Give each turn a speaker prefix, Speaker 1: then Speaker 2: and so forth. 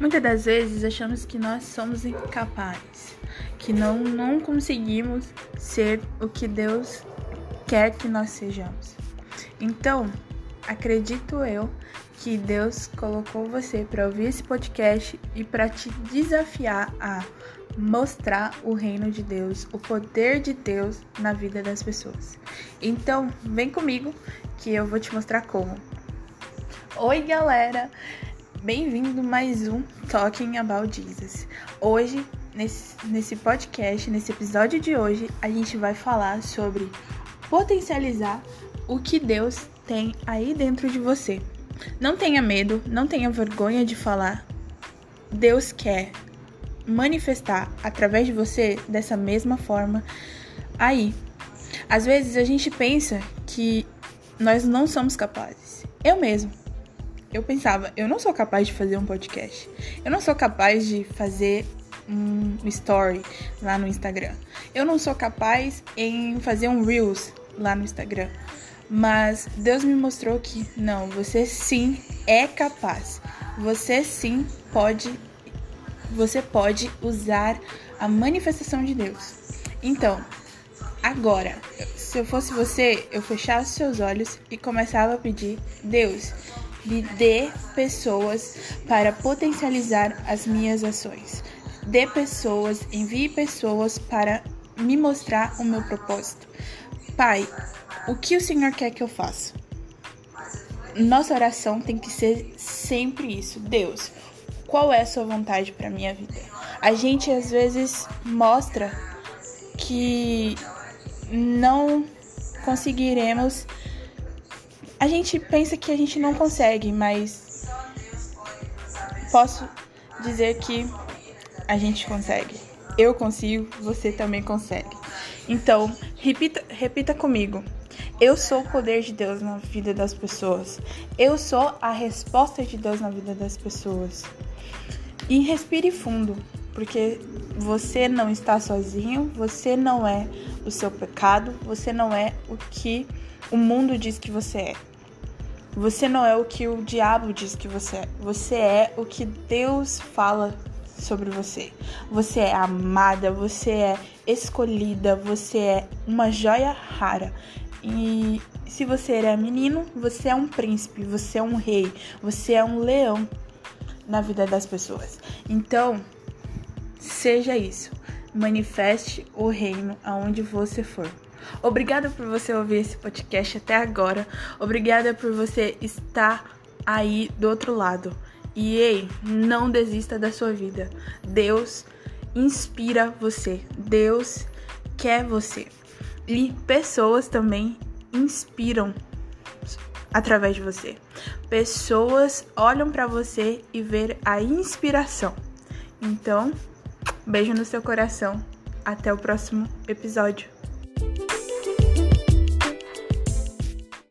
Speaker 1: Muitas das vezes achamos que nós somos incapazes, que não, não conseguimos ser o que Deus quer que nós sejamos. Então, acredito eu que Deus colocou você para ouvir esse podcast e para te desafiar a mostrar o reino de Deus, o poder de Deus na vida das pessoas. Então, vem comigo que eu vou te mostrar como. Oi, galera! Bem-vindo mais um Talking About Jesus. Hoje, nesse, nesse podcast, nesse episódio de hoje, a gente vai falar sobre potencializar o que Deus tem aí dentro de você. Não tenha medo, não tenha vergonha de falar. Deus quer manifestar através de você dessa mesma forma aí. Às vezes a gente pensa que nós não somos capazes. Eu mesmo eu pensava, eu não sou capaz de fazer um podcast. Eu não sou capaz de fazer um story lá no Instagram. Eu não sou capaz em fazer um reels lá no Instagram. Mas Deus me mostrou que não, você sim é capaz. Você sim pode você pode usar a manifestação de Deus. Então, agora, se eu fosse você, eu fechava os seus olhos e começava a pedir: Deus, me dê pessoas para potencializar as minhas ações. Dê pessoas, envie pessoas para me mostrar o meu propósito. Pai, o que o Senhor quer que eu faça? Nossa oração tem que ser sempre isso. Deus, qual é a sua vontade para minha vida? A gente às vezes mostra que não conseguiremos a gente pensa que a gente não consegue, mas posso dizer que a gente consegue. Eu consigo, você também consegue. Então, repita, repita comigo. Eu sou o poder de Deus na vida das pessoas. Eu sou a resposta de Deus na vida das pessoas. E respire fundo, porque você não está sozinho, você não é o seu pecado, você não é o que o mundo diz que você é. Você não é o que o diabo diz que você é. Você é o que Deus fala sobre você. Você é amada, você é escolhida, você é uma joia rara. E se você é menino, você é um príncipe, você é um rei, você é um leão na vida das pessoas. Então, seja isso. Manifeste o reino aonde você for. Obrigada por você ouvir esse podcast até agora. Obrigada por você estar aí do outro lado. E ei, não desista da sua vida. Deus inspira você. Deus quer você. E pessoas também inspiram através de você. Pessoas olham para você e ver a inspiração. Então, beijo no seu coração. Até o próximo episódio.